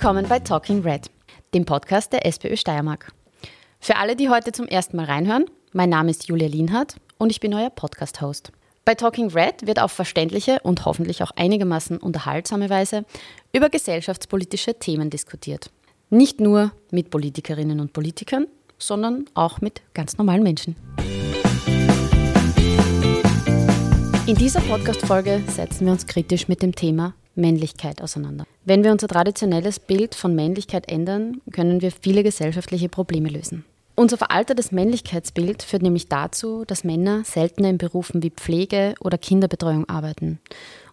Willkommen bei Talking Red, dem Podcast der SPÖ Steiermark. Für alle, die heute zum ersten Mal reinhören, mein Name ist Julia Lienhardt und ich bin euer Podcast-Host. Bei Talking Red wird auf verständliche und hoffentlich auch einigermaßen unterhaltsame Weise über gesellschaftspolitische Themen diskutiert. Nicht nur mit Politikerinnen und Politikern, sondern auch mit ganz normalen Menschen. In dieser Podcast-Folge setzen wir uns kritisch mit dem Thema Männlichkeit auseinander. Wenn wir unser traditionelles Bild von Männlichkeit ändern, können wir viele gesellschaftliche Probleme lösen. Unser veraltetes Männlichkeitsbild führt nämlich dazu, dass Männer seltener in Berufen wie Pflege oder Kinderbetreuung arbeiten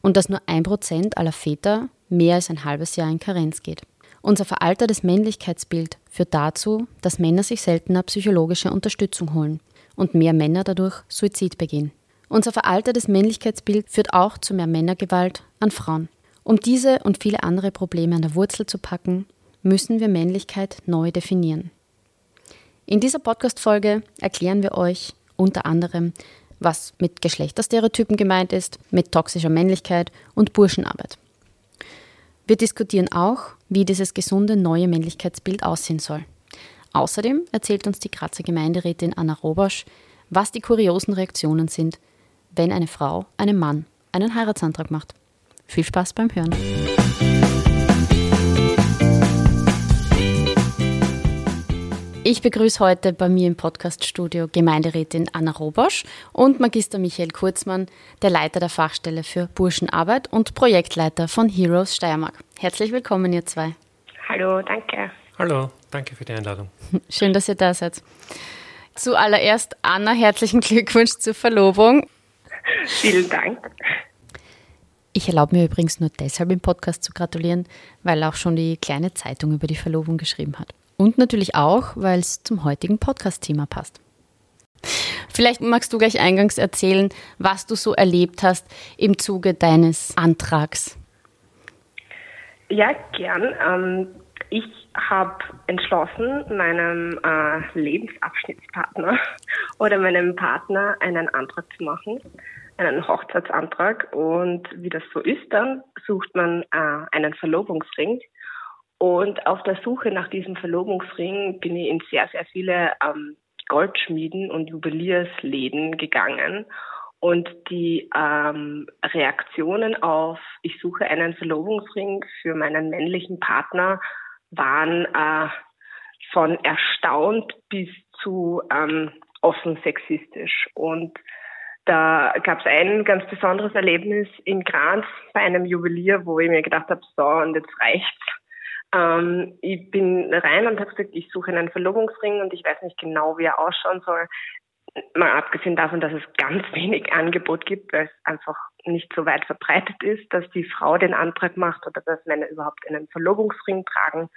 und dass nur ein Prozent aller Väter mehr als ein halbes Jahr in Karenz geht. Unser veraltetes Männlichkeitsbild führt dazu, dass Männer sich seltener psychologische Unterstützung holen und mehr Männer dadurch Suizid begehen. Unser veraltetes Männlichkeitsbild führt auch zu mehr Männergewalt an Frauen. Um diese und viele andere Probleme an der Wurzel zu packen, müssen wir Männlichkeit neu definieren. In dieser Podcast-Folge erklären wir euch unter anderem, was mit Geschlechterstereotypen gemeint ist, mit toxischer Männlichkeit und Burschenarbeit. Wir diskutieren auch, wie dieses gesunde neue Männlichkeitsbild aussehen soll. Außerdem erzählt uns die Grazer Gemeinderätin Anna Robosch, was die kuriosen Reaktionen sind, wenn eine Frau einem Mann einen Heiratsantrag macht. Viel Spaß beim Hören. Ich begrüße heute bei mir im Podcaststudio Gemeinderätin Anna Robosch und Magister Michael Kurzmann, der Leiter der Fachstelle für Burschenarbeit und Projektleiter von Heroes Steiermark. Herzlich willkommen, ihr zwei. Hallo, danke. Hallo, danke für die Einladung. Schön, dass ihr da seid. Zuallererst, Anna, herzlichen Glückwunsch zur Verlobung. Vielen Dank. Ich erlaube mir übrigens nur deshalb im Podcast zu gratulieren, weil auch schon die kleine Zeitung über die Verlobung geschrieben hat. Und natürlich auch, weil es zum heutigen Podcast-Thema passt. Vielleicht magst du gleich eingangs erzählen, was du so erlebt hast im Zuge deines Antrags. Ja, gern. Ähm, ich habe entschlossen, meinem äh, Lebensabschnittspartner oder meinem Partner einen Antrag zu machen einen Hochzeitsantrag und wie das so ist, dann sucht man äh, einen Verlobungsring. Und auf der Suche nach diesem Verlobungsring bin ich in sehr, sehr viele ähm, Goldschmieden und Juweliersläden gegangen. Und die ähm, Reaktionen auf, ich suche einen Verlobungsring für meinen männlichen Partner, waren äh, von erstaunt bis zu ähm, offen sexistisch. Und da gab es ein ganz besonderes Erlebnis in Graz bei einem Juwelier, wo ich mir gedacht habe, so, und jetzt reicht's. Ähm, ich bin rein und habe gesagt, ich suche einen Verlobungsring und ich weiß nicht genau, wie er ausschauen soll. Mal abgesehen davon, dass es ganz wenig Angebot gibt, weil es einfach nicht so weit verbreitet ist, dass die Frau den Antrag macht oder dass Männer überhaupt einen Verlobungsring tragen.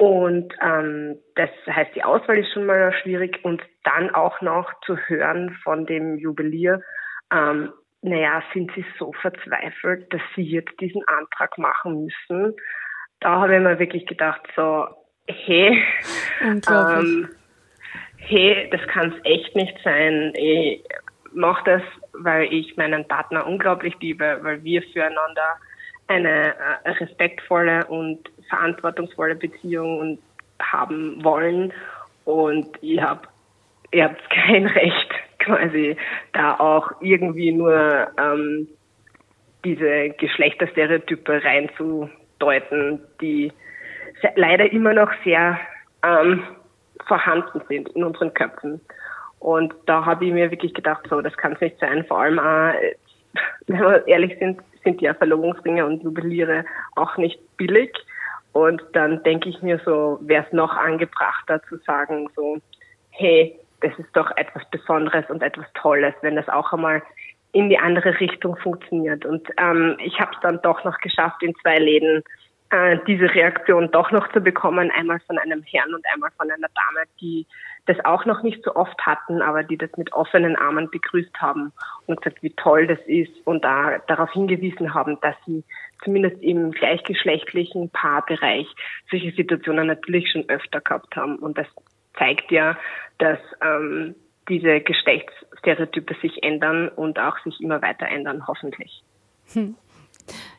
Und ähm, das heißt, die Auswahl ist schon mal schwierig und dann auch noch zu hören von dem Juwelier, ähm, naja, sind sie so verzweifelt, dass sie jetzt diesen Antrag machen müssen. Da habe ich mir wirklich gedacht, so, hey, ähm, hey, das kann es echt nicht sein. Ich mache das, weil ich meinen Partner unglaublich liebe, weil wir füreinander eine äh, respektvolle und verantwortungsvolle Beziehung haben wollen. Und ich habe ihr habt kein Recht, quasi da auch irgendwie nur ähm, diese Geschlechterstereotype reinzudeuten, die leider immer noch sehr ähm, vorhanden sind in unseren Köpfen. Und da habe ich mir wirklich gedacht, so, das kann es nicht sein. Vor allem auch, wenn wir ehrlich sind, sind ja Verlobungsringe und Juweliere auch nicht billig. Und dann denke ich mir so, wäre es noch angebrachter zu sagen, so, hey, das ist doch etwas Besonderes und etwas Tolles, wenn das auch einmal in die andere Richtung funktioniert. Und ähm, ich habe es dann doch noch geschafft, in zwei Läden äh, diese Reaktion doch noch zu bekommen, einmal von einem Herrn und einmal von einer Dame, die das auch noch nicht so oft hatten, aber die das mit offenen Armen begrüßt haben und gesagt, wie toll das ist und da darauf hingewiesen haben, dass sie zumindest im gleichgeschlechtlichen Paarbereich solche Situationen natürlich schon öfter gehabt haben. Und das zeigt ja, dass ähm, diese Geschlechtsstereotype sich ändern und auch sich immer weiter ändern, hoffentlich. Hm.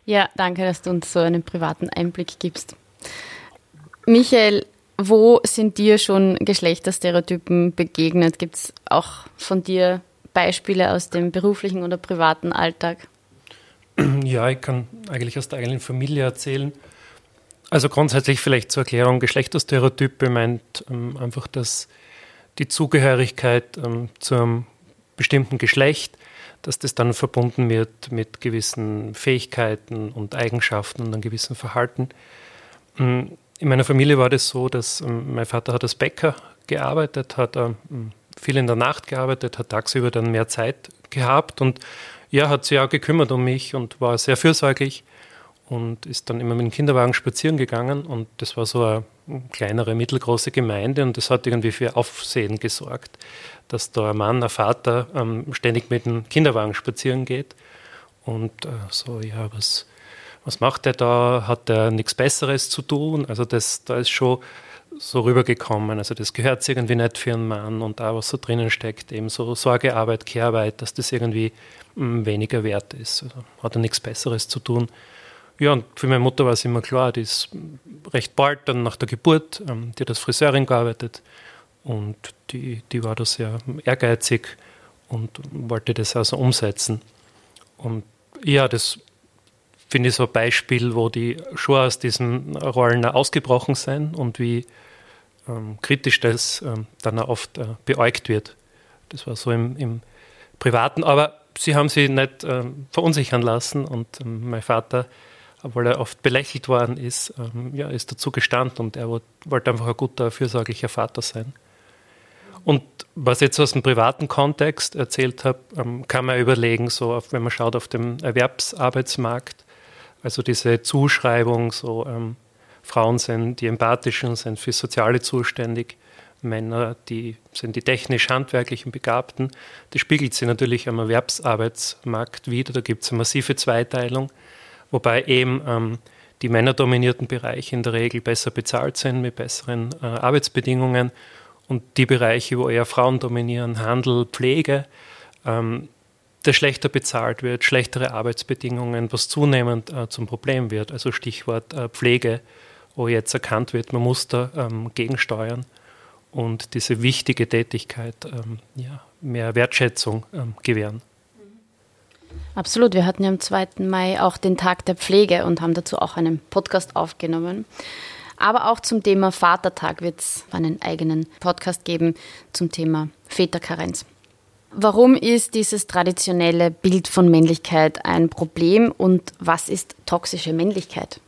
Ja, danke, dass du uns so einen privaten Einblick gibst. Michael, wo sind dir schon Geschlechterstereotypen begegnet? Gibt es auch von dir Beispiele aus dem beruflichen oder privaten Alltag? Ja, ich kann eigentlich aus der eigenen Familie erzählen. Also grundsätzlich vielleicht zur Erklärung, Geschlechterstereotype meint ähm, einfach, dass die Zugehörigkeit ähm, zu einem bestimmten Geschlecht, dass das dann verbunden wird mit gewissen Fähigkeiten und Eigenschaften und einem gewissen Verhalten. Ähm, in meiner Familie war das so, dass ähm, mein Vater hat als Bäcker gearbeitet, hat ähm, viel in der Nacht gearbeitet, hat tagsüber dann mehr Zeit gehabt und ja, hat sich auch gekümmert um mich und war sehr fürsorglich und ist dann immer mit dem Kinderwagen spazieren gegangen und das war so eine kleinere, mittelgroße Gemeinde und das hat irgendwie für Aufsehen gesorgt, dass da ein Mann, ein Vater ähm, ständig mit dem Kinderwagen spazieren geht und äh, so, ja, was was macht er da? Hat er nichts Besseres zu tun? Also das, da ist schon so rübergekommen. Also das gehört irgendwie nicht für einen Mann und da, was so drinnen steckt, eben so Sorgearbeit, Kehrarbeit, dass das irgendwie mm, weniger wert ist. Also hat er nichts Besseres zu tun. Ja, und für meine Mutter war es immer klar, die ist recht bald dann nach der Geburt, ähm, die hat als Friseurin gearbeitet und die, die war da sehr ehrgeizig und wollte das also umsetzen. Und ja, das finde ich so ein Beispiel, wo die schon aus diesen Rollen ausgebrochen sind und wie ähm, kritisch das ähm, dann auch oft äh, beäugt wird. Das war so im, im Privaten, aber sie haben sie nicht ähm, verunsichern lassen und ähm, mein Vater, obwohl er oft belächelt worden ist, ähm, ja, ist dazu gestanden und er wollte einfach ein guter, fürsorglicher Vater sein. Und was ich jetzt aus dem privaten Kontext erzählt habe, ähm, kann man überlegen, so auf, wenn man schaut auf dem Erwerbsarbeitsmarkt, also diese Zuschreibung, so ähm, Frauen sind die empathischen, sind für Soziale zuständig, Männer, die sind die technisch-handwerklichen Begabten. Das spiegelt sich natürlich am Erwerbsarbeitsmarkt wieder. Da gibt es eine massive Zweiteilung, wobei eben ähm, die männerdominierten Bereiche in der Regel besser bezahlt sind mit besseren äh, Arbeitsbedingungen und die Bereiche, wo eher Frauen dominieren, Handel, Pflege, ähm, der schlechter bezahlt wird, schlechtere Arbeitsbedingungen, was zunehmend äh, zum Problem wird. Also Stichwort äh, Pflege, wo jetzt erkannt wird, man muss da ähm, gegensteuern und diese wichtige Tätigkeit ähm, ja, mehr Wertschätzung ähm, gewähren. Absolut. Wir hatten ja am 2. Mai auch den Tag der Pflege und haben dazu auch einen Podcast aufgenommen. Aber auch zum Thema Vatertag wird es einen eigenen Podcast geben zum Thema Väterkarenz. Warum ist dieses traditionelle Bild von Männlichkeit ein Problem und was ist toxische Männlichkeit?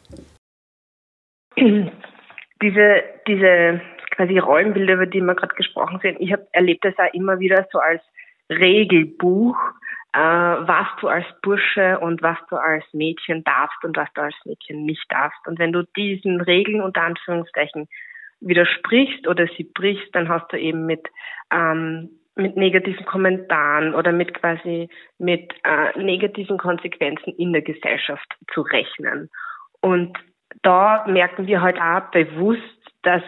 Diese, diese quasi Rollenbilder, über die wir gerade gesprochen sind, ich habe erlebt das auch immer wieder so als Regelbuch, äh, was du als Bursche und was du als Mädchen darfst und was du als Mädchen nicht darfst. Und wenn du diesen Regeln unter Anführungszeichen widersprichst oder sie brichst, dann hast du eben mit ähm, mit negativen Kommentaren oder mit quasi mit äh, negativen Konsequenzen in der Gesellschaft zu rechnen. Und da merken wir halt auch bewusst, dass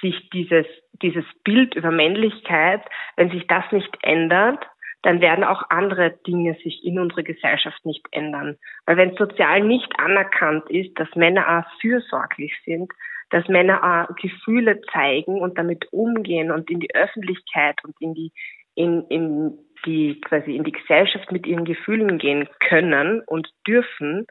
sich dieses, dieses Bild über Männlichkeit, wenn sich das nicht ändert, dann werden auch andere Dinge sich in unserer Gesellschaft nicht ändern. Weil wenn sozial nicht anerkannt ist, dass Männer auch fürsorglich sind, dass Männer auch Gefühle zeigen und damit umgehen und in die Öffentlichkeit und in die, in, in die, quasi in die Gesellschaft mit ihren Gefühlen gehen können und dürfen,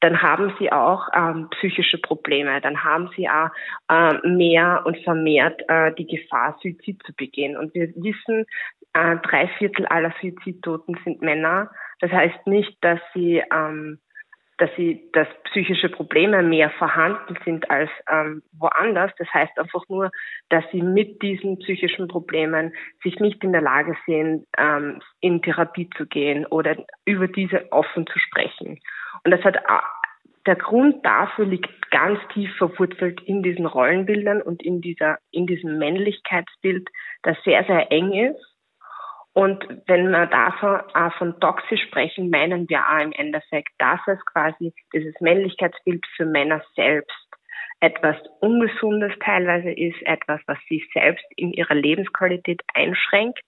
dann haben sie auch ähm, psychische Probleme, dann haben sie auch äh, mehr und vermehrt äh, die Gefahr, Suizid zu begehen. Und wir wissen, äh, drei Viertel aller Suizidtoten sind Männer. Das heißt nicht, dass sie ähm, dass sie, dass psychische Probleme mehr vorhanden sind als ähm, woanders. Das heißt einfach nur, dass sie mit diesen psychischen Problemen sich nicht in der Lage sehen, ähm, in Therapie zu gehen oder über diese offen zu sprechen. Und das hat der Grund dafür liegt ganz tief verwurzelt in diesen Rollenbildern und in dieser, in diesem Männlichkeitsbild, das sehr, sehr eng ist und wenn wir davon auch von toxisch sprechen, meinen wir auch im Endeffekt, dass es quasi dieses Männlichkeitsbild für Männer selbst etwas Ungesundes teilweise ist, etwas, was sie selbst in ihrer Lebensqualität einschränkt,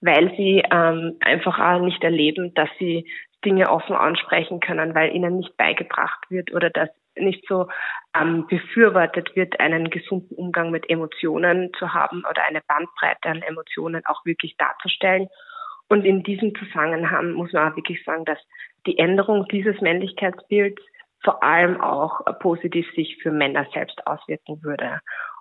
weil sie ähm, einfach auch nicht erleben, dass sie Dinge offen ansprechen können, weil ihnen nicht beigebracht wird oder dass nicht so ähm, befürwortet wird, einen gesunden Umgang mit Emotionen zu haben oder eine Bandbreite an Emotionen auch wirklich darzustellen. Und in diesem Zusammenhang muss man auch wirklich sagen, dass die Änderung dieses Männlichkeitsbilds vor allem auch positiv sich für Männer selbst auswirken würde.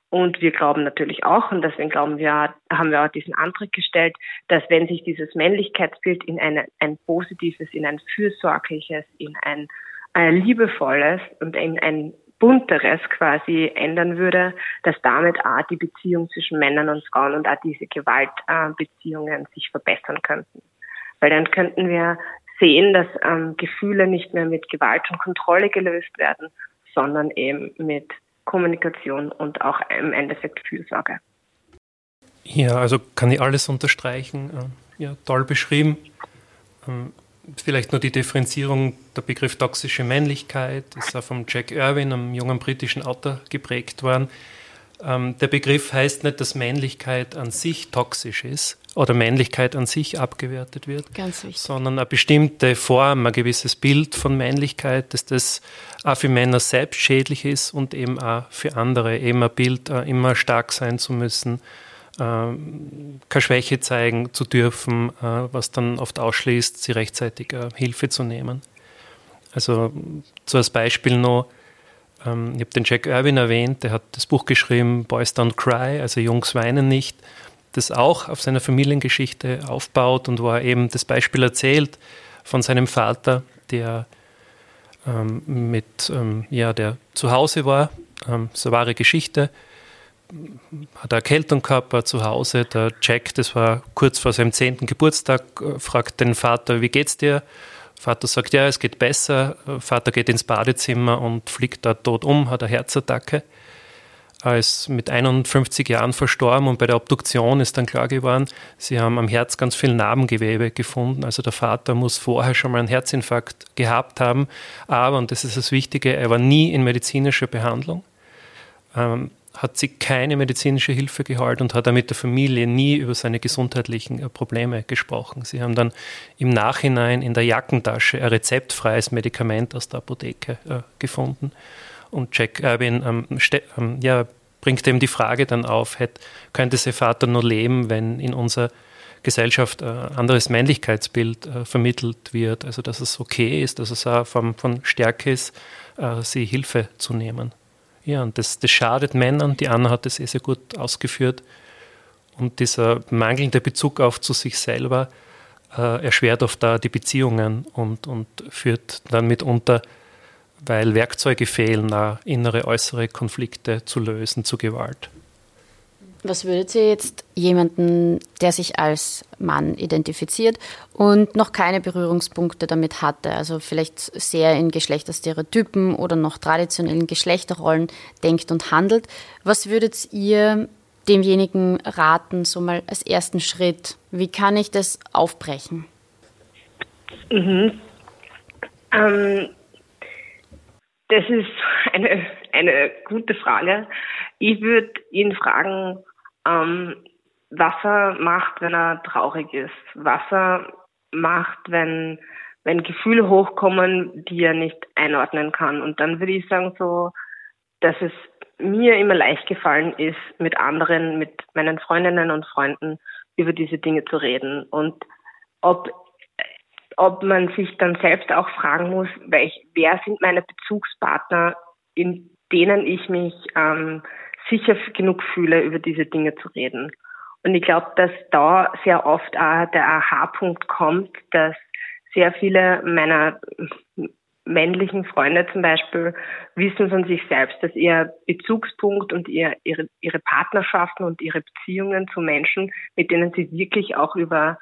Und wir glauben natürlich auch, und deswegen glauben wir, haben wir auch diesen Antrag gestellt, dass wenn sich dieses Männlichkeitsbild in eine, ein positives, in ein fürsorgliches, in ein, ein liebevolles und in ein bunteres quasi ändern würde, dass damit auch die Beziehung zwischen Männern und Frauen und auch diese Gewaltbeziehungen sich verbessern könnten. Weil dann könnten wir sehen, dass ähm, Gefühle nicht mehr mit Gewalt und Kontrolle gelöst werden, sondern eben mit Kommunikation und auch im Endeffekt Fürsorge. Ja, also kann ich alles unterstreichen. Äh, ja, toll beschrieben. Vielleicht nur die Differenzierung, der Begriff toxische Männlichkeit ist auch vom Jack Irwin, einem jungen britischen Autor, geprägt worden. Ähm, der Begriff heißt nicht, dass Männlichkeit an sich toxisch ist oder Männlichkeit an sich abgewertet wird, sondern eine bestimmte Form, ein gewisses Bild von Männlichkeit, dass das auch für Männer selbst schädlich ist und eben auch für andere, eben ein Bild, äh, immer stark sein zu müssen, keine Schwäche zeigen zu dürfen, äh, was dann oft ausschließt, sie rechtzeitig Hilfe zu nehmen. Also so als Beispiel noch, ähm, ich habe den Jack Irwin erwähnt, der hat das Buch geschrieben, Boys Don't Cry, also Jungs weinen nicht, das auch auf seiner Familiengeschichte aufbaut und wo er eben das Beispiel erzählt von seinem Vater, der ähm, mit, ähm, ja, der zu Hause war, ähm, so wahre Geschichte, hat eine Erkältung gehabt, war zu Hause, der Jack, das war kurz vor seinem zehnten Geburtstag, äh, fragt den Vater, wie geht's dir? Vater sagt, ja, es geht besser. Vater geht ins Badezimmer und fliegt da tot um, hat eine Herzattacke. Er ist mit 51 Jahren verstorben und bei der Obduktion ist dann klar geworden, sie haben am Herz ganz viel Narbengewebe gefunden. Also der Vater muss vorher schon mal einen Herzinfarkt gehabt haben. Aber, und das ist das Wichtige, er war nie in medizinischer Behandlung. Ähm, hat sie keine medizinische Hilfe geholt und hat er mit der Familie nie über seine gesundheitlichen äh, Probleme gesprochen. Sie haben dann im Nachhinein in der Jackentasche ein rezeptfreies Medikament aus der Apotheke äh, gefunden. Und Jack Irwin ähm, ähm, ja, bringt eben die Frage dann auf, hätte, könnte sein Vater nur leben, wenn in unserer Gesellschaft ein äh, anderes Männlichkeitsbild äh, vermittelt wird, also dass es okay ist, dass es auch von, von Stärke ist, äh, sie Hilfe zu nehmen. Ja, und das, das schadet Männern. Die Anna hat das sehr, sehr gut ausgeführt. Und dieser mangelnde Bezug auf zu sich selber äh, erschwert oft da die Beziehungen und, und führt dann mitunter, weil Werkzeuge fehlen, innere, äußere Konflikte zu lösen, zu Gewalt. Was würdet ihr jetzt jemanden, der sich als Mann identifiziert und noch keine Berührungspunkte damit hatte, also vielleicht sehr in Geschlechterstereotypen oder noch traditionellen Geschlechterrollen denkt und handelt, was würdet ihr demjenigen raten, so mal als ersten Schritt? Wie kann ich das aufbrechen? Mhm. Ähm, das ist eine, eine gute Frage. Ich würde ihn fragen, ähm, was er macht, wenn er traurig ist, was er macht, wenn, wenn Gefühle hochkommen, die er nicht einordnen kann. Und dann würde ich sagen so, dass es mir immer leicht gefallen ist, mit anderen, mit meinen Freundinnen und Freunden über diese Dinge zu reden. Und ob, ob man sich dann selbst auch fragen muss, welch, wer sind meine Bezugspartner, in denen ich mich ähm, sicher genug fühle, über diese Dinge zu reden. Und ich glaube, dass da sehr oft auch der Aha-Punkt kommt, dass sehr viele meiner männlichen Freunde zum Beispiel wissen von sich selbst, dass ihr Bezugspunkt und ihr, ihre, ihre Partnerschaften und ihre Beziehungen zu Menschen, mit denen sie wirklich auch über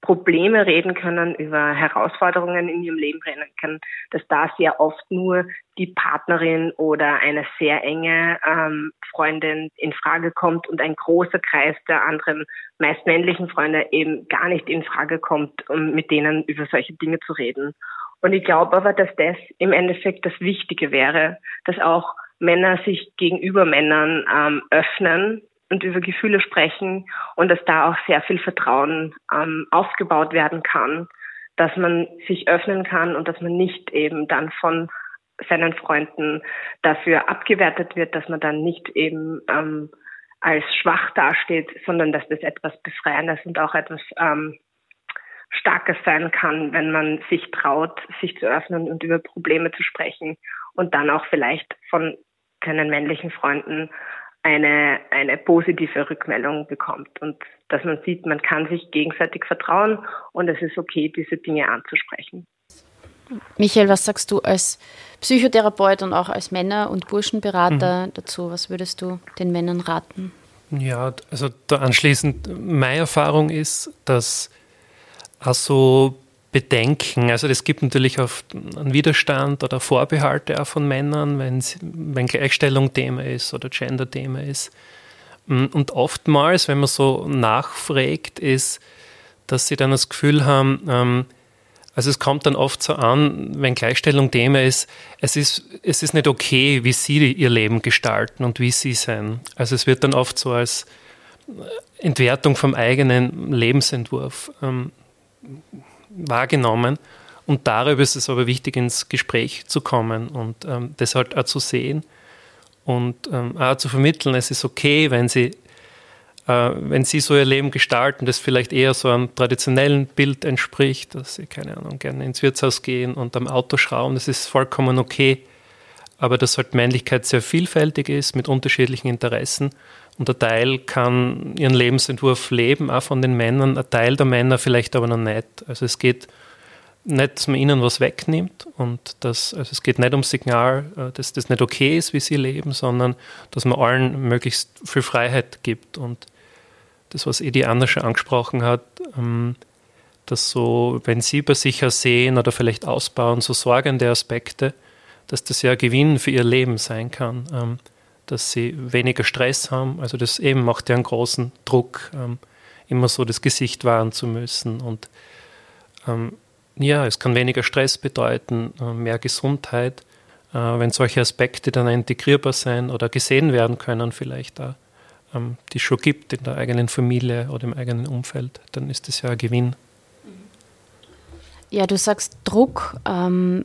Probleme reden können, über Herausforderungen in ihrem Leben reden können, dass da sehr oft nur die Partnerin oder eine sehr enge ähm, Freundin in Frage kommt und ein großer Kreis der anderen, meist männlichen Freunde eben gar nicht in Frage kommt, um mit denen über solche Dinge zu reden. Und ich glaube aber, dass das im Endeffekt das Wichtige wäre, dass auch Männer sich gegenüber Männern ähm, öffnen und über Gefühle sprechen und dass da auch sehr viel Vertrauen ähm, aufgebaut werden kann, dass man sich öffnen kann und dass man nicht eben dann von seinen Freunden dafür abgewertet wird, dass man dann nicht eben ähm, als schwach dasteht, sondern dass das etwas Befreiendes und auch etwas ähm, Starkes sein kann, wenn man sich traut, sich zu öffnen und über Probleme zu sprechen und dann auch vielleicht von seinen männlichen Freunden eine, eine positive Rückmeldung bekommt und dass man sieht, man kann sich gegenseitig vertrauen und es ist okay, diese Dinge anzusprechen. Michael, was sagst du als Psychotherapeut und auch als Männer- und Burschenberater mhm. dazu? Was würdest du den Männern raten? Ja, also da anschließend, meine Erfahrung ist, dass also Bedenken, also es gibt natürlich oft einen Widerstand oder Vorbehalte auch von Männern, wenn, Gleichstellung Thema ist oder Gender Thema ist. Und oftmals, wenn man so nachfragt, ist, dass sie dann das Gefühl haben, ähm, also es kommt dann oft so an, wenn Gleichstellung Thema ist, es ist, es ist nicht okay, wie sie ihr Leben gestalten und wie sie sein. Also es wird dann oft so als Entwertung vom eigenen Lebensentwurf ähm, wahrgenommen. Und darüber ist es aber wichtig, ins Gespräch zu kommen und ähm, das halt auch zu sehen und ähm, auch zu vermitteln, es ist okay, wenn sie äh, wenn sie so ihr Leben gestalten, das vielleicht eher so einem traditionellen Bild entspricht, dass sie, keine Ahnung, gerne ins Wirtshaus gehen und am Auto schrauben, das ist vollkommen okay. Aber dass halt Männlichkeit sehr vielfältig ist mit unterschiedlichen Interessen und ein Teil kann ihren Lebensentwurf leben, auch von den Männern, ein Teil der Männer vielleicht aber noch nicht. Also es geht nicht, dass man ihnen was wegnimmt und dass, also es geht nicht ums Signal, äh, dass das nicht okay ist, wie sie leben, sondern dass man allen möglichst viel Freiheit gibt. Und das, was Edi Anna schon angesprochen hat, ähm, dass so, wenn sie bei sich sehen oder vielleicht ausbauen, so sorgende Aspekte, dass das ja Gewinn für ihr Leben sein kann, ähm, dass sie weniger Stress haben. Also das eben macht ja einen großen Druck, ähm, immer so das Gesicht wahren zu müssen. Und ja, es kann weniger Stress bedeuten, äh, mehr Gesundheit, äh, wenn solche Aspekte dann integrierbar sein oder gesehen werden können vielleicht da ähm, die es schon gibt in der eigenen Familie oder im eigenen Umfeld, dann ist das ja ein Gewinn. Ja, du sagst Druck. Ähm,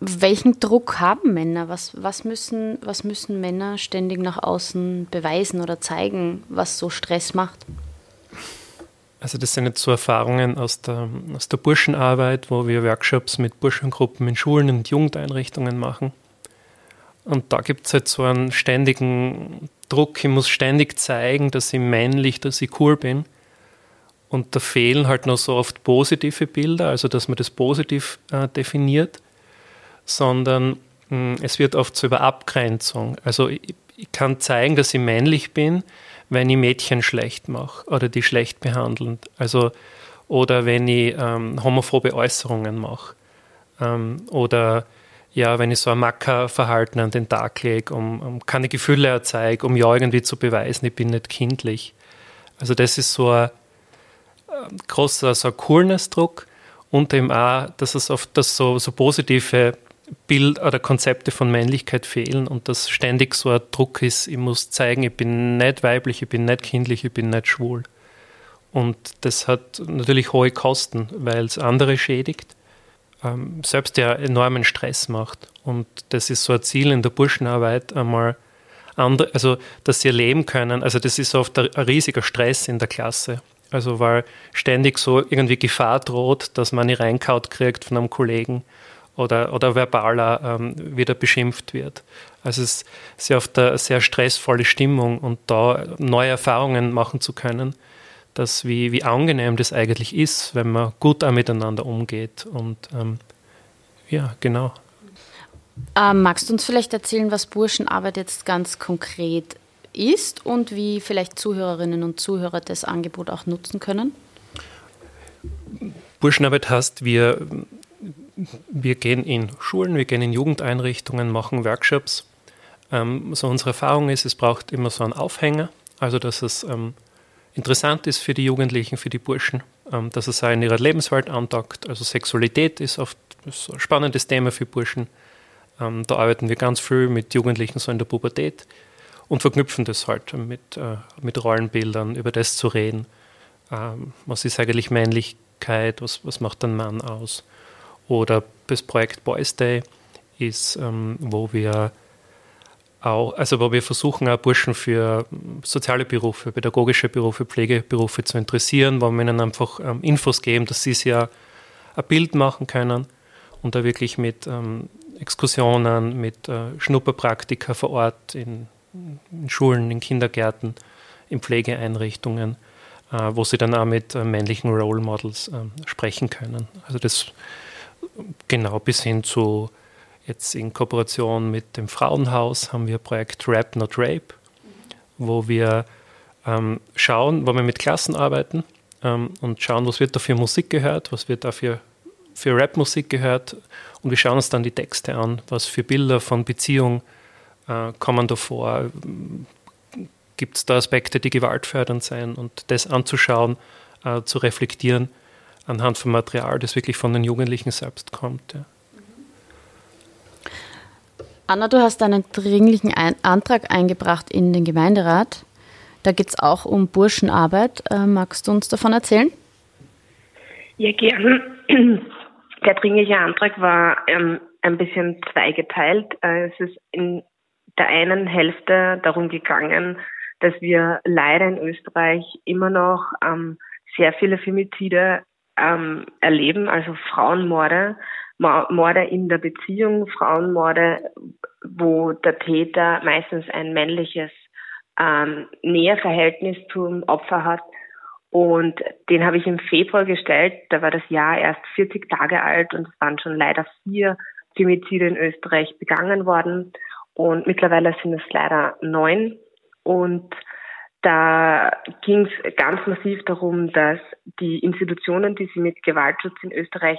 welchen Druck haben Männer? Was, was, müssen, was müssen Männer ständig nach außen beweisen oder zeigen, was so Stress macht? Also das sind jetzt so Erfahrungen aus der, aus der Burschenarbeit, wo wir Workshops mit Burschengruppen in Schulen und Jugendeinrichtungen machen. Und da gibt es halt so einen ständigen Druck, ich muss ständig zeigen, dass ich männlich, dass ich cool bin. Und da fehlen halt noch so oft positive Bilder, also dass man das positiv äh, definiert, sondern mh, hm, es wird oft so über Abgrenzung. Also ich, kann zeigen, dass ich männlich bin, wenn ich Mädchen schlecht mache oder die schlecht behandeln. Also, oder wenn ich ähm, homophobe Äußerungen mache. Ähm, oder ja, wenn ich so ein Mackerverhalten an den Tag lege, um, um keine Gefühle erzeige, um ja irgendwie zu beweisen, ich bin nicht kindlich. Also das ist so ein, ein großer so ein Coolness-Druck und eben auch, dass es oft dass so, so positive Bild oder Konzepte von Männlichkeit fehlen und dass ständig so ein Druck ist, ich muss zeigen, ich bin nicht weiblich, ich bin nicht kindlich, ich bin nicht schwul. Und das hat natürlich hohe Kosten, weil es andere schädigt ähm, selbst ja enormen Stress macht. Und das ist so ein Ziel in der Burschenarbeit, einmal andere, also dass sie leben können. Also das ist oft ein, riesiger Stress in der Klasse. Also weil ständig so irgendwie Gefahr droht, dass man nicht reinkaut kriegt von einem Kollegen oder, oder verbaler ähm, wieder beschimpft wird. Also es ist sehr oft eine sehr stressvolle Stimmung und da neue Erfahrungen machen zu können, dass wie, wie angenehm das eigentlich ist, wenn man gut auch miteinander umgeht. Und ähm, ja, genau. Ähm, magst du uns vielleicht erzählen, was Burschenarbeit jetzt ganz konkret ist und wie vielleicht Zuhörerinnen und Zuhörer das Angebot auch nutzen können? Burschenarbeit heißt, wir, wir gehen in Schulen, wir gehen in Jugendeinrichtungen, machen Workshops. Ähm, so unsere Erfahrung ist, es braucht immer so einen Aufhänger, also dass es ähm, interessant ist für die Jugendlichen, für die Burschen, ähm, dass es auch in ihrer Lebenswelt antaugt. Also Sexualität ist oft ist ein spannendes Thema für Burschen. Ähm, da arbeiten wir ganz viel mit Jugendlichen so in der Pubertät und verknüpfen das halt mit, äh, mit Rollenbildern, über das zu reden. Ähm, was ist eigentlich Männlichkeit? Was, was macht ein Mann aus? Oder das Projekt Boys Day ist, ähm, wo wir auch, also wo wir versuchen, auch Burschen für soziale Berufe, pädagogische Berufe, Pflegeberufe zu interessieren, wo wir ihnen einfach ähm, Infos geben, dass sie sich ja ein Bild machen können und da wirklich mit ähm, Exkursionen, mit äh, Schnupperpraktika vor Ort in, in, Schulen, in Kindergärten, in Pflegeeinrichtungen, äh, wo sie dann auch mit äh, männlichen Role Models ähm, sprechen können. Also das genau bis hin zu Jetzt in Kooperation mit dem Frauenhaus haben wir Projekt Rap Not Rape, wo wir ähm, schauen, wo wir mit Klassen arbeiten ähm, und schauen, was wird da für Musik gehört, was wird da für, für Rap-Musik gehört. Und wir schauen uns dann die Texte an, was für Bilder von Beziehung äh, kommen da vor, gibt es da Aspekte, die gewaltfördernd sein? Und das anzuschauen, äh, zu reflektieren anhand von Material, das wirklich von den Jugendlichen selbst kommt. Ja. Anna, du hast einen dringlichen Ein Antrag eingebracht in den Gemeinderat. Da geht es auch um Burschenarbeit. Äh, magst du uns davon erzählen? Ja, gerne. Der dringliche Antrag war ähm, ein bisschen zweigeteilt. Äh, es ist in der einen Hälfte darum gegangen, dass wir leider in Österreich immer noch ähm, sehr viele Femizide ähm, erleben, also Frauenmorde. Morde in der Beziehung, Frauenmorde, wo der Täter meistens ein männliches ähm, Näherverhältnis zum Opfer hat. Und den habe ich im Februar gestellt. Da war das Jahr erst 40 Tage alt und es waren schon leider vier Femizide in Österreich begangen worden. Und mittlerweile sind es leider neun. Und da ging es ganz massiv darum, dass die Institutionen, die sich mit Gewaltschutz in Österreich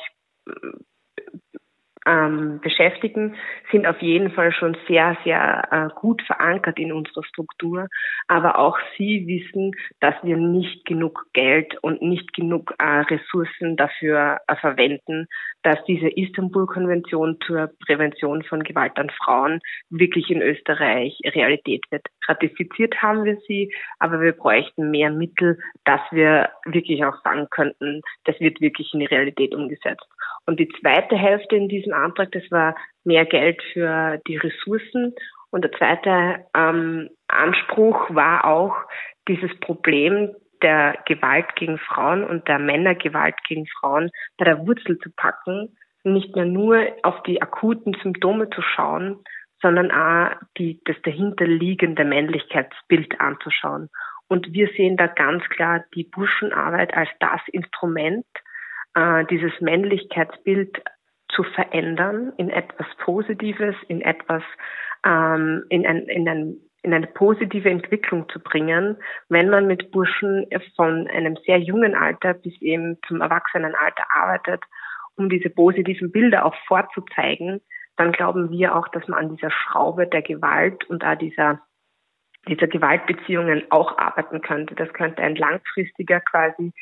ähm, beschäftigen, sind auf jeden Fall schon sehr, sehr äh, gut verankert in unserer Struktur. Aber auch sie wissen, dass wir nicht genug Geld und nicht genug äh, Ressourcen dafür äh, verwenden, dass diese Istanbul-Konvention zur Prävention von Gewalt an Frauen wirklich in Österreich Realität wird. Ratifiziert haben wir sie, aber wir bräuchten mehr Mittel, dass wir wirklich auch sagen könnten, das wird wirklich in die Realität umgesetzt. Und die zweite Hälfte in diesem Antrag, das war mehr Geld für die Ressourcen. Und der zweite ähm, Anspruch war auch, dieses Problem der Gewalt gegen Frauen und der Männergewalt gegen Frauen bei der Wurzel zu packen, nicht mehr nur auf die akuten Symptome zu schauen, sondern auch die, das dahinterliegende Männlichkeitsbild anzuschauen. Und wir sehen da ganz klar die Burschenarbeit als das Instrument, äh, dieses Männlichkeitsbild zu verändern in etwas Positives, in etwas, ähm, in, ein, in, ein, in eine positive Entwicklung zu bringen, wenn man mit Burschen von einem sehr jungen Alter bis eben zum Erwachsenenalter arbeitet, um diese positiven Bilder auch vorzuzeigen, dann glauben wir auch, dass man an dieser Schraube der Gewalt und auch dieser dieser Gewaltbeziehungen auch arbeiten könnte. Das könnte ein langfristiger quasi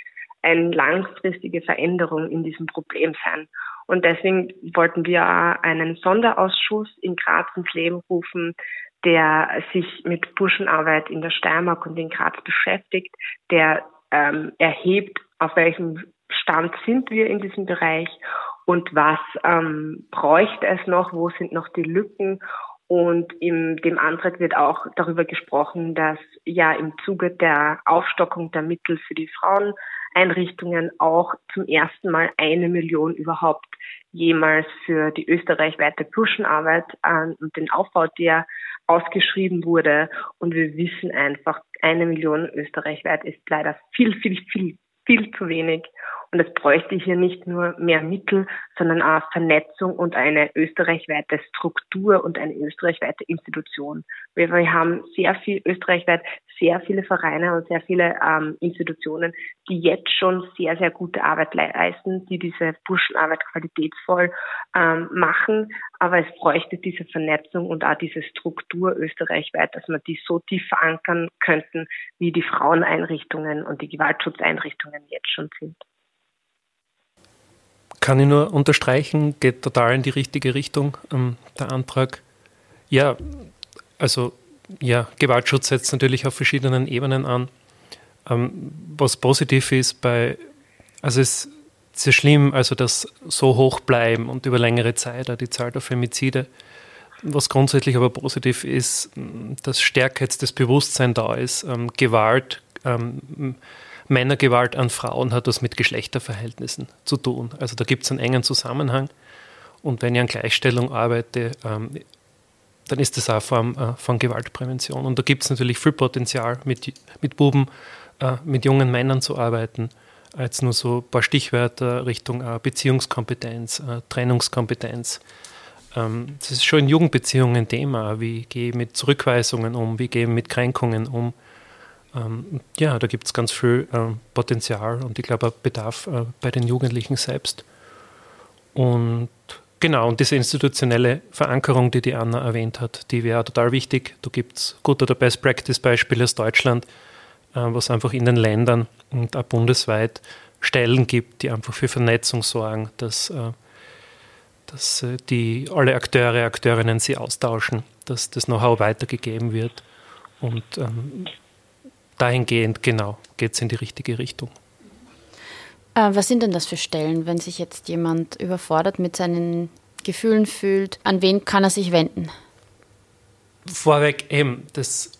eine langfristige Veränderung in diesem Problem sein. Und deswegen wollten wir einen Sonderausschuss in Graz ins Leben rufen, der sich mit Burschenarbeit in der Steiermark und in Graz beschäftigt, der ähm, erhebt, auf welchem Stand sind wir in diesem Bereich und was ähm, bräuchte es noch, wo sind noch die Lücken und in dem Antrag wird auch darüber gesprochen, dass ja im Zuge der Aufstockung der Mittel für die Fraueneinrichtungen auch zum ersten Mal eine Million überhaupt jemals für die österreichweite Burschenarbeit äh, und den Aufbau der ausgeschrieben wurde. Und wir wissen einfach, eine Million österreichweit ist leider viel, viel, viel, viel zu wenig. Und es bräuchte hier nicht nur mehr Mittel, sondern auch Vernetzung und eine österreichweite Struktur und eine österreichweite Institution. Wir, wir haben sehr viel österreichweit sehr viele Vereine und sehr viele ähm, Institutionen, die jetzt schon sehr, sehr gute Arbeit leisten, die diese Burschenarbeit qualitätsvoll ähm, machen. Aber es bräuchte diese Vernetzung und auch diese Struktur österreichweit, dass wir die so tief verankern könnten, wie die Fraueneinrichtungen und die Gewaltschutzeinrichtungen jetzt schon sind. Kann ich nur unterstreichen, geht total in die richtige Richtung, ähm, der Antrag. Ja, also ja, Gewaltschutz setzt natürlich auf verschiedenen Ebenen an. Ähm, was positiv ist bei, also es, sehr schlimm, also dass so hoch bleiben und über längere Zeit die Zahl der Femizide. Was grundsätzlich aber positiv ist, dass stärker jetzt das Bewusstsein da ist. Ähm, Gewalt, ähm, Männergewalt an Frauen hat was mit Geschlechterverhältnissen zu tun. Also da gibt es einen engen Zusammenhang. Und wenn ich an Gleichstellung arbeite, ähm, dann ist das auch eine Form äh, von Gewaltprävention. Und da gibt es natürlich viel Potenzial, mit, mit Buben, äh, mit jungen Männern zu arbeiten. Jetzt nur so ein paar Stichwörter Richtung äh, Beziehungskompetenz, äh, Trennungskompetenz. Ähm, das ist schon in Jugendbeziehungen ein Thema. Wie gehe ich mit Zurückweisungen um? Wie gehe ich mit Kränkungen um? Ähm, ja, da gibt es ganz viel äh, Potenzial und ich glaube Bedarf äh, bei den Jugendlichen selbst. Und Genau, und diese institutionelle Verankerung, die die Anna erwähnt hat, die wäre total wichtig. Da gibt es gute oder Best-Practice-Beispiele aus Deutschland, äh, was einfach in den Ländern und auch bundesweit Stellen gibt, die einfach für Vernetzung sorgen, dass, äh, dass äh, die, alle Akteure, Akteurinnen sie austauschen, dass das Know-how weitergegeben wird. Und ähm, dahingehend, genau, geht es in die richtige Richtung. Äh, was sind denn das für Stellen, wenn sich jetzt jemand überfordert mit seinen Gefühlen fühlt? An wen kann er sich wenden? Vorweg eben, das,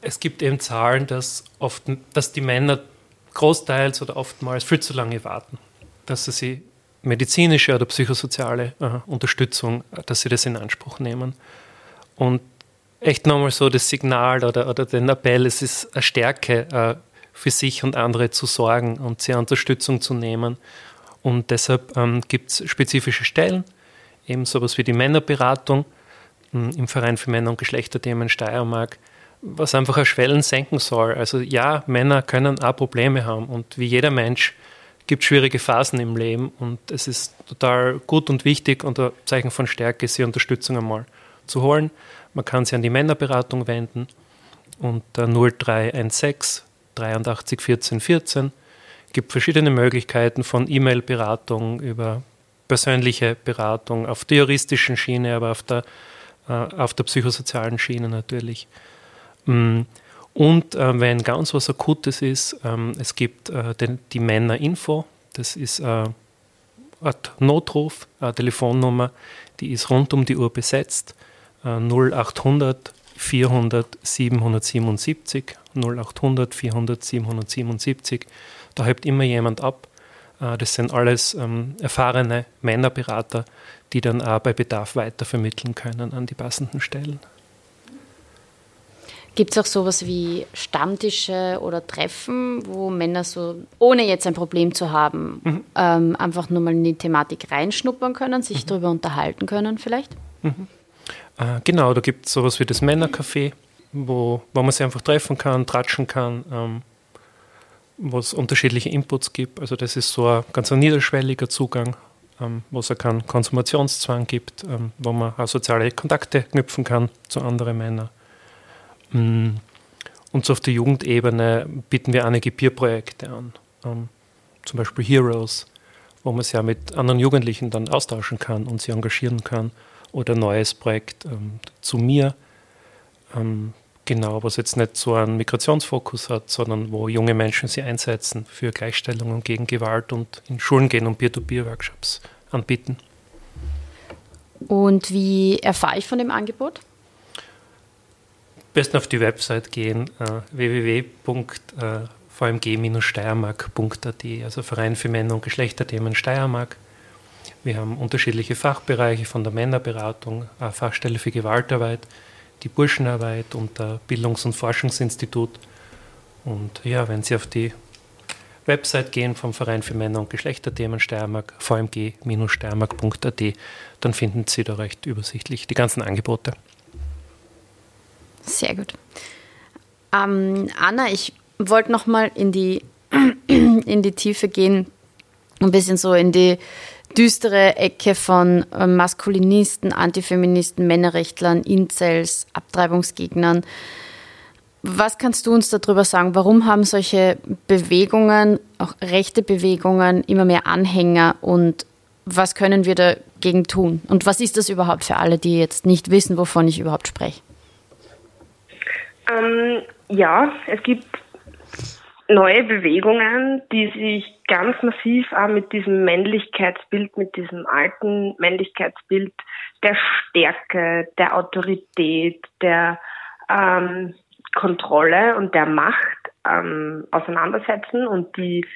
es gibt eben Zahlen, dass, oft, dass die Männer großteils oder oftmals viel zu lange warten, dass sie medizinische oder psychosoziale äh, Unterstützung, dass sie das in Anspruch nehmen. Und echt nochmal so das Signal oder, oder den Appell, es ist eine Stärke, äh, für sich und andere zu sorgen und sehr Unterstützung zu nehmen. Und deshalb ähm, gibt es spezifische Stellen, eben sowas wie die Männerberatung ähm, im Verein für Männer- und Geschlechterthemen Steiermark, was einfach eine Schwellen senken soll. Also ja, Männer können auch Probleme haben und wie jeder Mensch gibt schwierige Phasen im Leben und es ist total gut und wichtig und ein Zeichen von Stärke, sie Unterstützung einmal zu holen. Man kann sich an die Männerberatung wenden unter 0316 83 14 14. Es gibt verschiedene Möglichkeiten von E-Mail-Beratung über persönliche Beratung auf der juristischen Schiene, aber auf der, äh, auf der psychosozialen Schiene natürlich. Mm. Und äh, wenn ganz was Akutes ist, ähm, es gibt äh, den, die Männer-Info, das ist äh, eine Notruf, eine Telefonnummer, die ist rund um die Uhr besetzt, 0800 400 777 0800 400 777. Da hebt immer jemand ab. Äh, das sind alles ähm, erfahrene Männerberater, die dann auch bei Bedarf weitervermitteln können an die passenden Stellen. Gibt es auch sowas wie Stammtische oder Treffen, wo Männer so, ohne jetzt ein Problem zu haben, mhm. ähm, einfach nur mal in die Thematik reinschnuppern können, sich mhm. darüber unterhalten können vielleicht? Mhm. Äh, genau, da gibt es sowas wie das Männercafé wo, wo man sich einfach treffen kann, tratschen kann, ähm, wo es unterschiedliche Inputs gibt. Also das ist so ein ganz ein niederschwelliger Zugang, ähm, wo es auch keinen Konsumationszwang gibt, ähm, wo man auch soziale Kontakte knüpfen kann zu anderen Männern. Mm. Und so auf der Jugendebene bieten wir einige Peer-Projekte an, ähm, zum Beispiel Heroes, wo man sich ja mit anderen Jugendlichen dann austauschen kann und sie engagieren kann. Oder ein neues Projekt ähm, zu mir, ähm, Genau, was jetzt nicht so einen Migrationsfokus hat, sondern wo junge Menschen sich einsetzen für Gleichstellung und gegen Gewalt und in Schulen gehen und Peer-to-Peer-Workshops anbieten. Und wie erfahre ich von dem Angebot? Am besten auf die Website gehen, äh, www.vmg-steiermark.at, also Verein für Männer- und Geschlechterthemen Steiermark. Wir haben unterschiedliche Fachbereiche von der Männerberatung, eine Fachstelle für Gewaltarbeit, die Burschenarbeit und der Bildungs- und Forschungsinstitut. Und ja, wenn Sie auf die Website gehen vom Verein für Männer- und Geschlechterthemen Steiermark, vmg-steiermark.at, dann finden Sie da recht übersichtlich die ganzen Angebote. Sehr gut. Ähm, Anna, ich wollte nochmal in die, in die Tiefe gehen, ein bisschen so in die düstere Ecke von äh, Maskulinisten, Antifeministen, Männerrechtlern, Incels, Abtreibungsgegnern. Was kannst du uns darüber sagen? Warum haben solche Bewegungen, auch rechte Bewegungen, immer mehr Anhänger und was können wir dagegen tun? Und was ist das überhaupt für alle, die jetzt nicht wissen, wovon ich überhaupt spreche? Ähm, ja, es gibt neue Bewegungen, die sich ganz massiv auch mit diesem Männlichkeitsbild, mit diesem alten Männlichkeitsbild der Stärke, der Autorität, der ähm, Kontrolle und der Macht ähm, auseinandersetzen und die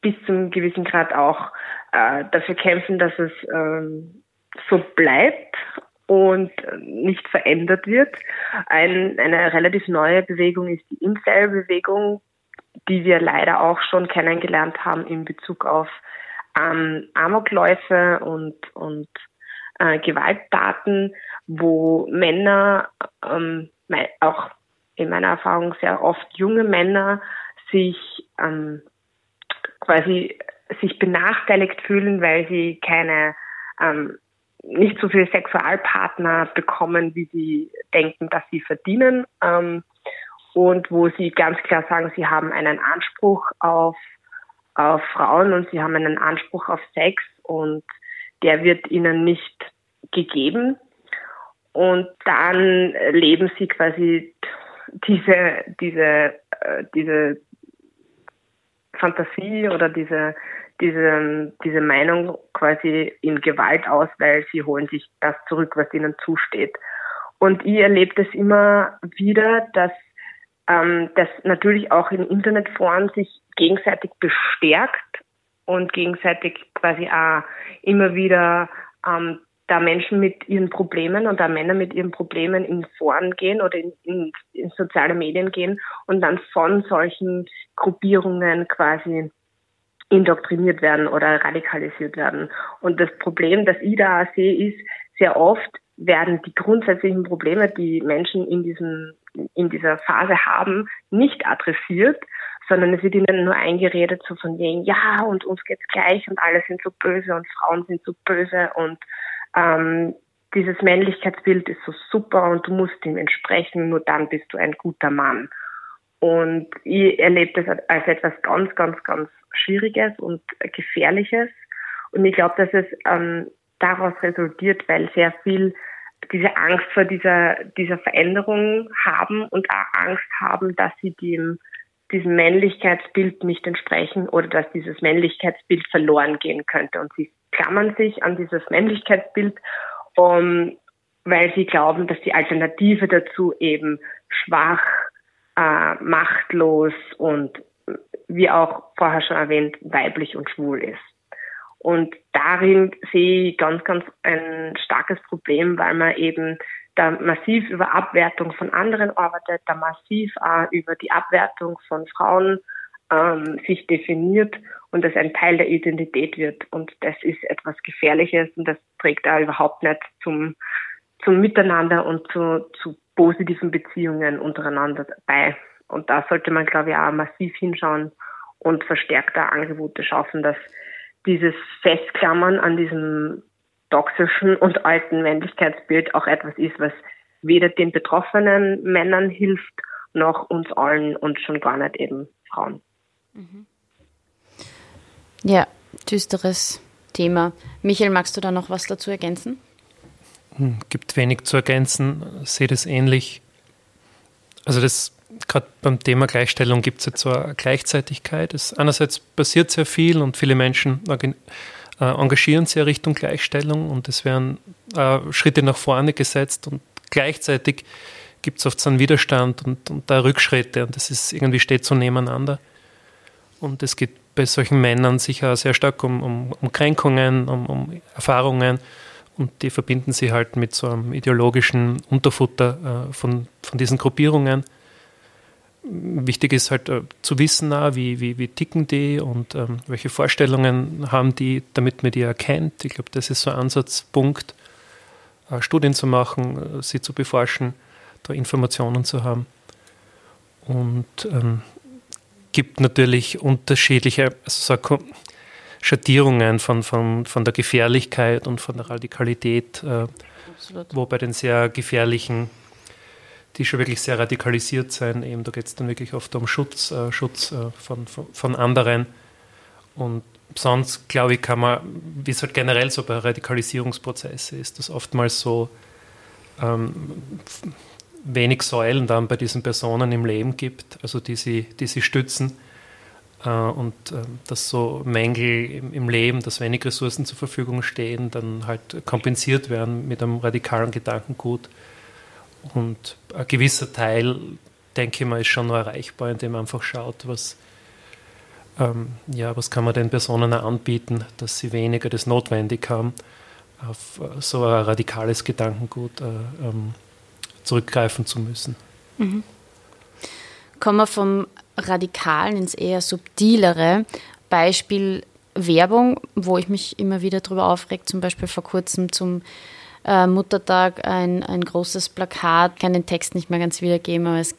bis zum gewissen Grad auch äh, dafür kämpfen, dass es ähm, so bleibt und nicht verändert wird. Ein, eine relativ neue Bewegung ist die Incel-Bewegung, die wir leider auch schon kennengelernt haben in Bezug auf ähm, Amokläufe und, und äh, Gewalttaten, wo Männer, ähm, auch in meiner Erfahrung sehr oft junge Männer, sich ähm, quasi sich benachteiligt fühlen, weil sie keine ähm, nicht so viele Sexualpartner bekommen, wie sie denken, dass sie verdienen. Ähm, und wo sie ganz klar sagen, sie haben einen Anspruch auf, auf Frauen und sie haben einen Anspruch auf Sex und der wird ihnen nicht gegeben. Und dann leben sie quasi diese, diese, äh, diese Fantasie oder diese, diese, diese Meinung quasi in Gewalt aus, weil sie holen sich das zurück, was ihnen zusteht. Und ich erlebe das immer wieder, dass ähm, das natürlich auch in Internetforen sich gegenseitig bestärkt und gegenseitig quasi auch immer wieder ähm, da Menschen mit ihren Problemen und da Männer mit ihren Problemen in Foren gehen oder in, in, in soziale Medien gehen und dann von solchen Gruppierungen quasi indoktriniert werden oder radikalisiert werden. Und das Problem, das ich da sehe, ist, sehr oft werden die grundsätzlichen Probleme, die Menschen in diesem, in dieser Phase haben, nicht adressiert, sondern es wird ihnen nur eingeredet, so von wegen, ja, und uns geht's gleich und alle sind so böse und Frauen sind so böse und ähm, dieses Männlichkeitsbild ist so super und du musst ihm entsprechen, nur dann bist du ein guter Mann. Und ich erlebe das als etwas ganz, ganz, ganz Schwieriges und Gefährliches. Und ich glaube, dass es ähm, daraus resultiert, weil sehr viel diese Angst vor dieser, dieser Veränderung haben und auch Angst haben, dass sie dem, diesem Männlichkeitsbild nicht entsprechen oder dass dieses Männlichkeitsbild verloren gehen könnte. Und sie klammern sich an dieses Männlichkeitsbild, um, weil sie glauben, dass die Alternative dazu eben schwach, äh, machtlos und wie auch vorher schon erwähnt, weiblich und schwul ist. Und darin sehe ich ganz, ganz ein starkes Problem, weil man eben da massiv über Abwertung von anderen arbeitet, da massiv auch über die Abwertung von Frauen ähm, sich definiert und das ein Teil der Identität wird. Und das ist etwas Gefährliches und das trägt da überhaupt nicht zum, zum Miteinander und zu, zu positiven Beziehungen untereinander bei. Und da sollte man, glaube ich, auch massiv hinschauen und verstärkte Angebote schaffen, dass dieses Festklammern an diesem toxischen und alten Männlichkeitsbild auch etwas ist, was weder den betroffenen Männern hilft, noch uns allen und schon gar nicht eben Frauen. Mhm. Ja, düsteres Thema. Michael, magst du da noch was dazu ergänzen? Hm, gibt wenig zu ergänzen, sehe das ähnlich. Also das gerade beim Thema Gleichstellung gibt es jetzt so eine Gleichzeitigkeit. Es, einerseits passiert sehr viel und viele Menschen äh, engagieren sich Richtung Gleichstellung und es werden äh, Schritte nach vorne gesetzt und gleichzeitig gibt es oft so einen Widerstand und, und da Rückschritte und das ist irgendwie steht so nebeneinander. Und es geht bei solchen Männern sicher sehr stark um, um, um Kränkungen, um, um, Erfahrungen und die verbinden sie halt mit so einem ideologischen Unterfutter äh, von, von diesen Gruppierungen wichtig ist halt äh, zu wissen, wie, wie, wie ticken die und ähm, welche Vorstellungen haben die, damit man die erkennt. Ich glaube, das ist so ein Ansatzpunkt, äh, Studien zu machen, äh, sie zu beforschen, da Informationen zu haben. Und ähm, gibt natürlich unterschiedliche also so Schattierungen von, von, von der Gefährlichkeit und von der Radikalität, wo bei den sehr gefährlichen die schon wirklich sehr radikalisiert sein. Eben, da geht es dann wirklich oft um Schutz, äh, Schutz äh, von, von, von, anderen. Und sonst, glaube ich, kann man, wie es halt generell so bei Radikalisierungsprozessen ist, dass oftmals so ähm, wenig Säulen dann bei diesen Personen im Leben gibt, also die sie, die sie stützen, äh, und äh, dass so Mängel im, Leben, dass wenig Ressourcen zur Verfügung stehen, dann halt kompensiert werden mit einem radikalen Gedankengut. Und ein gewisser Teil, denke ich mal, ist schon noch erreichbar, indem man einfach schaut, was, ähm, ja, was kann man den Personen anbieten, dass sie weniger das notwendig haben, auf äh, so ein radikales Gedankengut äh, ähm, zurückgreifen zu müssen. Mhm. Kommen wir vom Radikalen ins eher subtilere. Beispiel Werbung, wo ich mich immer wieder darüber aufrege, zum Beispiel vor kurzem zum äh, Muttertag ein, ein großes Plakat, kann den Text nicht mehr ganz wiedergeben, aber es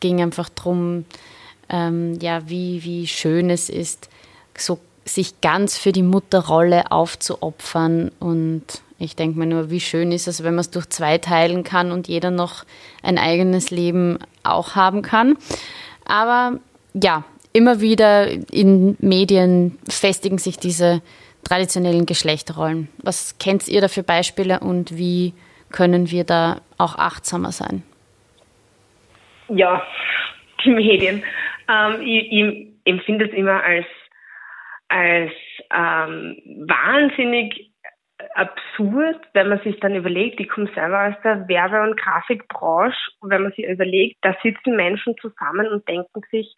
ging einfach darum, ähm, ja, wie, wie schön es ist, so sich ganz für die Mutterrolle aufzuopfern. Und ich denke mir nur, wie schön ist es, wenn man es durch zwei teilen kann und jeder noch ein eigenes Leben auch haben kann. Aber ja, immer wieder in Medien festigen sich diese traditionellen Geschlechterrollen. Was kennt ihr da für Beispiele und wie können wir da auch achtsamer sein? Ja, die Medien. Ähm, ich, ich empfinde es immer als, als ähm, wahnsinnig absurd, wenn man sich dann überlegt, ich komme selber aus der Werbe- und Grafikbranche, und wenn man sich überlegt, da sitzen Menschen zusammen und denken sich,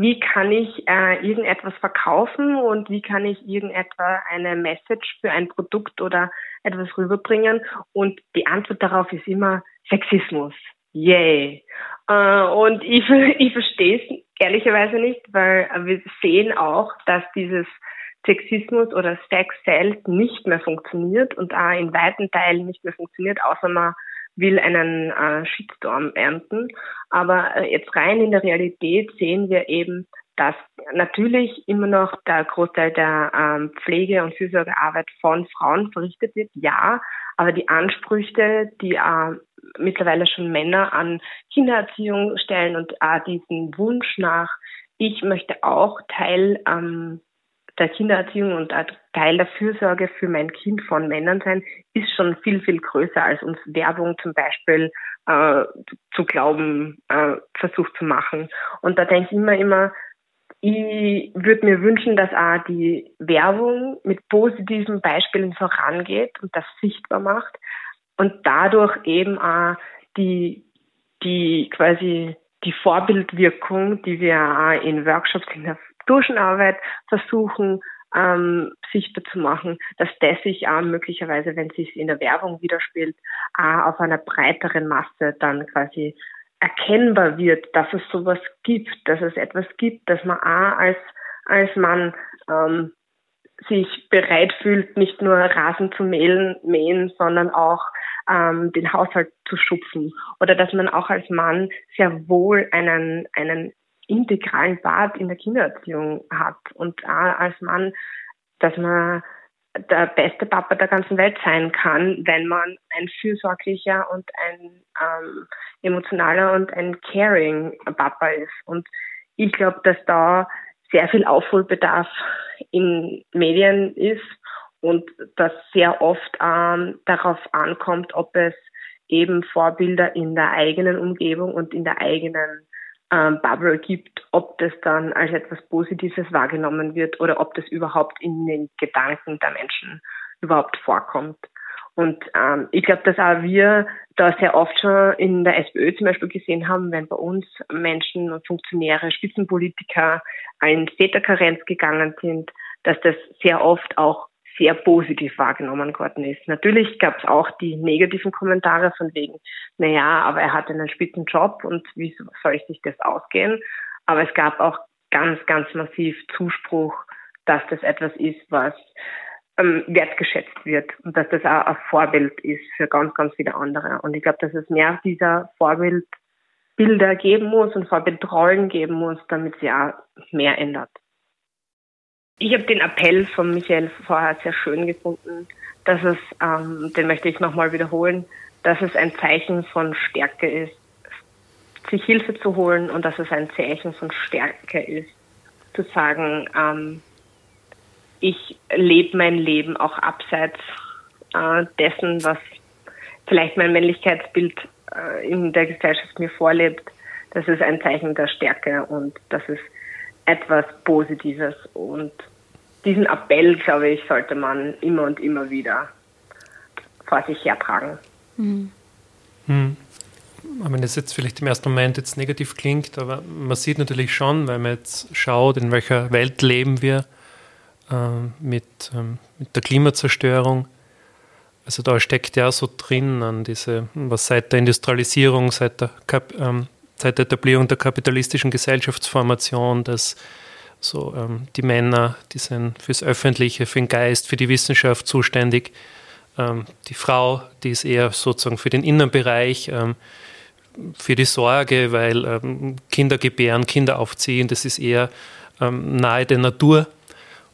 wie kann ich äh, irgendetwas verkaufen und wie kann ich irgendetwa eine Message für ein Produkt oder etwas rüberbringen. Und die Antwort darauf ist immer Sexismus. Yay. Äh, und ich, ich verstehe es ehrlicherweise nicht, weil wir sehen auch, dass dieses Sexismus oder Sex selbst nicht mehr funktioniert und auch in weiten Teilen nicht mehr funktioniert, außer man will einen äh, Shitstorm ernten. Aber äh, jetzt rein in der Realität sehen wir eben, dass natürlich immer noch der Großteil der ähm, Pflege- und Fürsorgearbeit von Frauen verrichtet wird, ja, aber die Ansprüche, die äh, mittlerweile schon Männer an Kindererziehung stellen und äh, diesen Wunsch nach, ich möchte auch Teil ähm, der Kindererziehung und Teil der Fürsorge für mein Kind von Männern sein, ist schon viel, viel größer, als uns Werbung zum Beispiel äh, zu glauben äh, versucht zu machen. Und da denke ich immer, immer, ich würde mir wünschen, dass auch die Werbung mit positiven Beispielen vorangeht und das sichtbar macht und dadurch eben auch die, die quasi die Vorbildwirkung, die wir auch in Workshops in der Duschenarbeit versuchen ähm, sichtbar zu machen, dass das sich auch möglicherweise, wenn es sich in der Werbung widerspielt, auch auf einer breiteren Masse dann quasi erkennbar wird, dass es sowas gibt, dass es etwas gibt, dass man auch als, als Mann ähm, sich bereit fühlt, nicht nur Rasen zu mähen, mähen sondern auch ähm, den Haushalt zu schupfen. Oder dass man auch als Mann sehr wohl einen, einen integralen Part in der Kindererziehung hat und auch als Mann, dass man der beste Papa der ganzen Welt sein kann, wenn man ein fürsorglicher und ein ähm, emotionaler und ein caring Papa ist. Und ich glaube, dass da sehr viel Aufholbedarf in Medien ist und dass sehr oft ähm, darauf ankommt, ob es eben Vorbilder in der eigenen Umgebung und in der eigenen ähm, Bubble gibt, ob das dann als etwas Positives wahrgenommen wird oder ob das überhaupt in den Gedanken der Menschen überhaupt vorkommt. Und ähm, ich glaube, dass auch wir da sehr oft schon in der SPÖ zum Beispiel gesehen haben, wenn bei uns Menschen und Funktionäre, Spitzenpolitiker in Täterkarenz gegangen sind, dass das sehr oft auch sehr positiv wahrgenommen worden ist. Natürlich gab es auch die negativen Kommentare von wegen, naja, aber er hat einen Spitzenjob und wie soll sich das ausgehen? Aber es gab auch ganz, ganz massiv Zuspruch, dass das etwas ist, was ähm, wertgeschätzt wird und dass das auch ein Vorbild ist für ganz, ganz viele andere. Und ich glaube, dass es mehr dieser Vorbildbilder geben muss und Vorbildrollen geben muss, damit sie auch mehr ändert. Ich habe den Appell von Michael vorher sehr schön gefunden, dass es, ähm, den möchte ich nochmal wiederholen, dass es ein Zeichen von Stärke ist, sich Hilfe zu holen und dass es ein Zeichen von Stärke ist, zu sagen, ähm, ich lebe mein Leben auch abseits äh, dessen, was vielleicht mein Männlichkeitsbild äh, in der Gesellschaft mir vorlebt. Das ist ein Zeichen der Stärke und das ist etwas Positives und diesen Appell, glaube ich, sollte man immer und immer wieder vor sich hertragen. Mhm. Hm. Wenn das jetzt vielleicht im ersten Moment jetzt negativ klingt, aber man sieht natürlich schon, wenn man jetzt schaut, in welcher Welt leben wir äh, mit, ähm, mit der Klimazerstörung. Also da steckt ja so drin an diese, was seit der Industrialisierung, seit der, Kap, ähm, seit der Etablierung der kapitalistischen Gesellschaftsformation, dass so ähm, die Männer, die sind fürs Öffentliche, für den Geist, für die Wissenschaft zuständig. Ähm, die Frau, die ist eher sozusagen für den Innenbereich, ähm, für die Sorge, weil ähm, Kinder gebären, Kinder aufziehen, das ist eher ähm, nahe der Natur.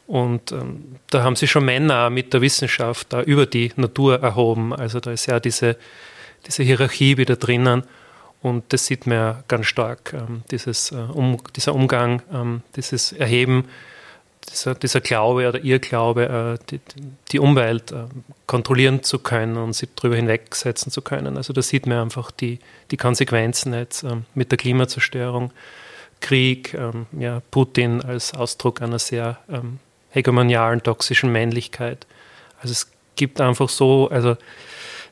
Und ähm, da haben sich schon Männer mit der Wissenschaft da über die Natur erhoben. Also da ist ja diese, diese Hierarchie wieder drinnen. Und das sieht man ja ganz stark, ähm, dieses, äh, um, dieser Umgang, ähm, dieses Erheben, dieser, dieser Glaube oder Irrglaube, äh, die, die Umwelt äh, kontrollieren zu können und sie darüber hinwegsetzen zu können. Also da sieht man einfach die, die Konsequenzen jetzt ähm, mit der Klimazerstörung, Krieg, ähm, ja, Putin als Ausdruck einer sehr ähm, hegemonialen, toxischen Männlichkeit. Also es gibt einfach so, also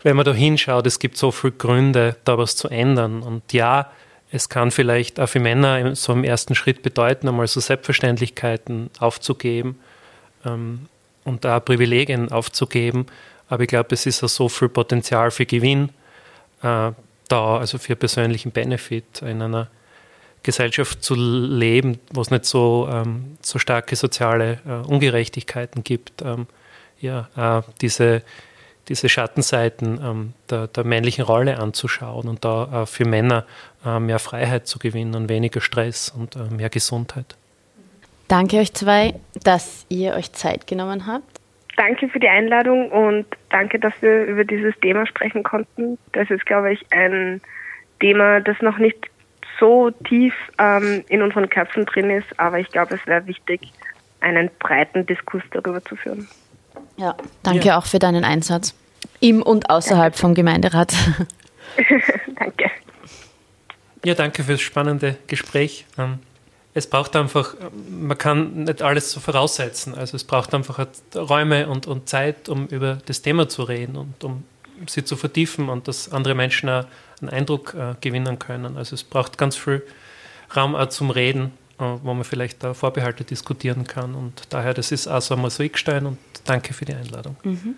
wenn man da hinschaut, es gibt so viele Gründe, da was zu ändern. Und ja, es kann vielleicht auch für Männer so im ersten Schritt bedeuten, einmal so Selbstverständlichkeiten aufzugeben ähm, und da Privilegien aufzugeben. Aber ich glaube, es ist auch so viel Potenzial für Gewinn äh, da, also für persönlichen Benefit in einer Gesellschaft zu leben, wo es nicht so, ähm, so starke soziale äh, Ungerechtigkeiten gibt. Ähm, ja, äh, diese diese Schattenseiten ähm, der, der, männlichen Rolle anzuschauen und da äh, für Männer äh, mehr Freiheit zu gewinnen und weniger Stress und äh, mehr Gesundheit. Danke euch zwei, dass ihr euch Zeit genommen habt. Danke für die Einladung und danke, dass wir über dieses Thema sprechen konnten. Das ist, glaube ich, ein Thema, das noch nicht so tief ähm, in unseren Köpfen drin ist, aber ich glaube, es wäre wichtig, einen breiten Diskurs darüber zu führen. Ja, danke ja. auch für deinen Einsatz im und außerhalb danke. vom Gemeinderat. danke. Ja, danke fürs spannende Gespräch. Ähm, es braucht einfach, man kann nicht alles so voraussetzen. Also es braucht einfach Räume und, und Zeit, um über das Thema zu reden und um sie zu vertiefen und dass andere Menschen einen Eindruck äh, gewinnen können. Also es braucht ganz viel Raum auch zum Reden, wo man vielleicht da Vorbehalte diskutieren kann. Und daher, das ist also ein Mosaikstein und danke für die Einladung. Mhm.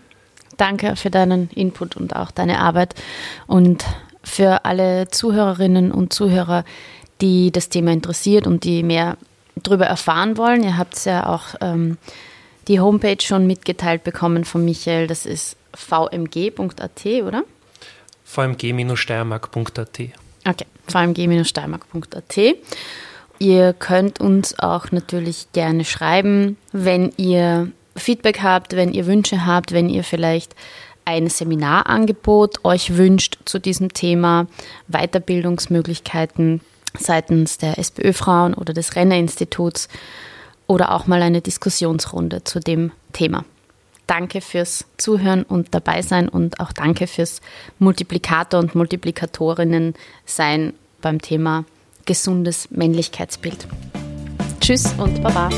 Danke für deinen Input und auch deine Arbeit. Und für alle Zuhörerinnen und Zuhörer, die das Thema interessiert und die mehr darüber erfahren wollen, ihr habt ja auch ähm, die Homepage schon mitgeteilt bekommen von Michael, das ist vmg.at, oder? vmg-steiermark.at. Okay, vmg-steiermark.at. Ihr könnt uns auch natürlich gerne schreiben, wenn ihr Feedback habt, wenn ihr Wünsche habt, wenn ihr vielleicht ein Seminarangebot euch wünscht zu diesem Thema, Weiterbildungsmöglichkeiten seitens der SPÖ-Frauen oder des Renner-Instituts oder auch mal eine Diskussionsrunde zu dem Thema. Danke fürs Zuhören und dabei sein und auch danke fürs Multiplikator und Multiplikatorinnen sein beim Thema gesundes Männlichkeitsbild. Tschüss und Baba.